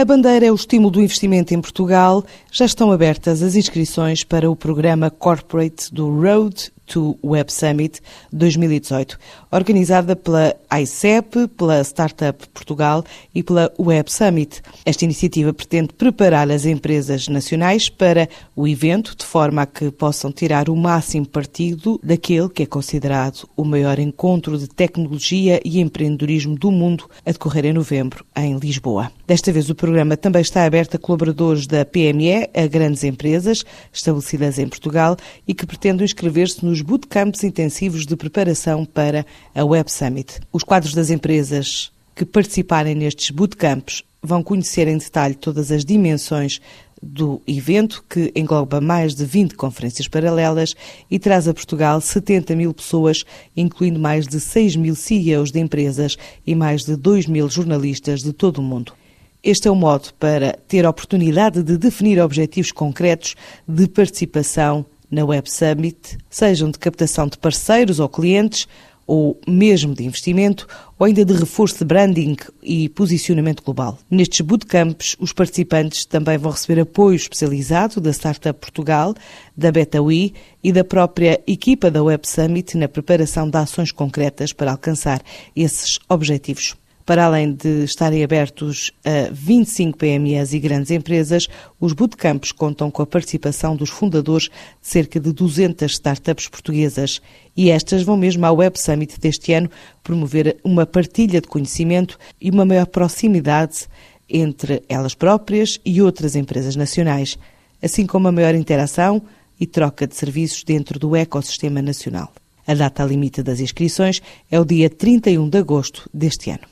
A bandeira é o estímulo do investimento em Portugal. Já estão abertas as inscrições para o programa Corporate do Road to Web Summit 2018, organizada pela ICEP, pela Startup Portugal e pela Web Summit. Esta iniciativa pretende preparar as empresas nacionais para o evento, de forma a que possam tirar o máximo partido daquele que é considerado o maior encontro de tecnologia e empreendedorismo do mundo a decorrer em novembro, em Lisboa. Desta vez, o programa também está aberto a colaboradores da PME, a grandes empresas estabelecidas em Portugal e que pretendem inscrever-se nos bootcamps intensivos de preparação para a Web Summit. Os quadros das empresas que participarem nestes bootcamps vão conhecer em detalhe todas as dimensões do evento, que engloba mais de 20 conferências paralelas e traz a Portugal 70 mil pessoas, incluindo mais de 6 mil CEOs de empresas e mais de 2 mil jornalistas de todo o mundo. Este é o modo para ter a oportunidade de definir objetivos concretos de participação na Web Summit, sejam de captação de parceiros ou clientes, ou mesmo de investimento, ou ainda de reforço de branding e posicionamento global. Nestes bootcamps, os participantes também vão receber apoio especializado da Startup Portugal, da BetaWi e da própria equipa da Web Summit na preparação de ações concretas para alcançar esses objetivos. Para além de estarem abertos a 25 PMEs e grandes empresas, os bootcamps contam com a participação dos fundadores de cerca de 200 startups portuguesas. E estas vão mesmo à Web Summit deste ano promover uma partilha de conhecimento e uma maior proximidade entre elas próprias e outras empresas nacionais, assim como a maior interação e troca de serviços dentro do ecossistema nacional. A data limite das inscrições é o dia 31 de agosto deste ano.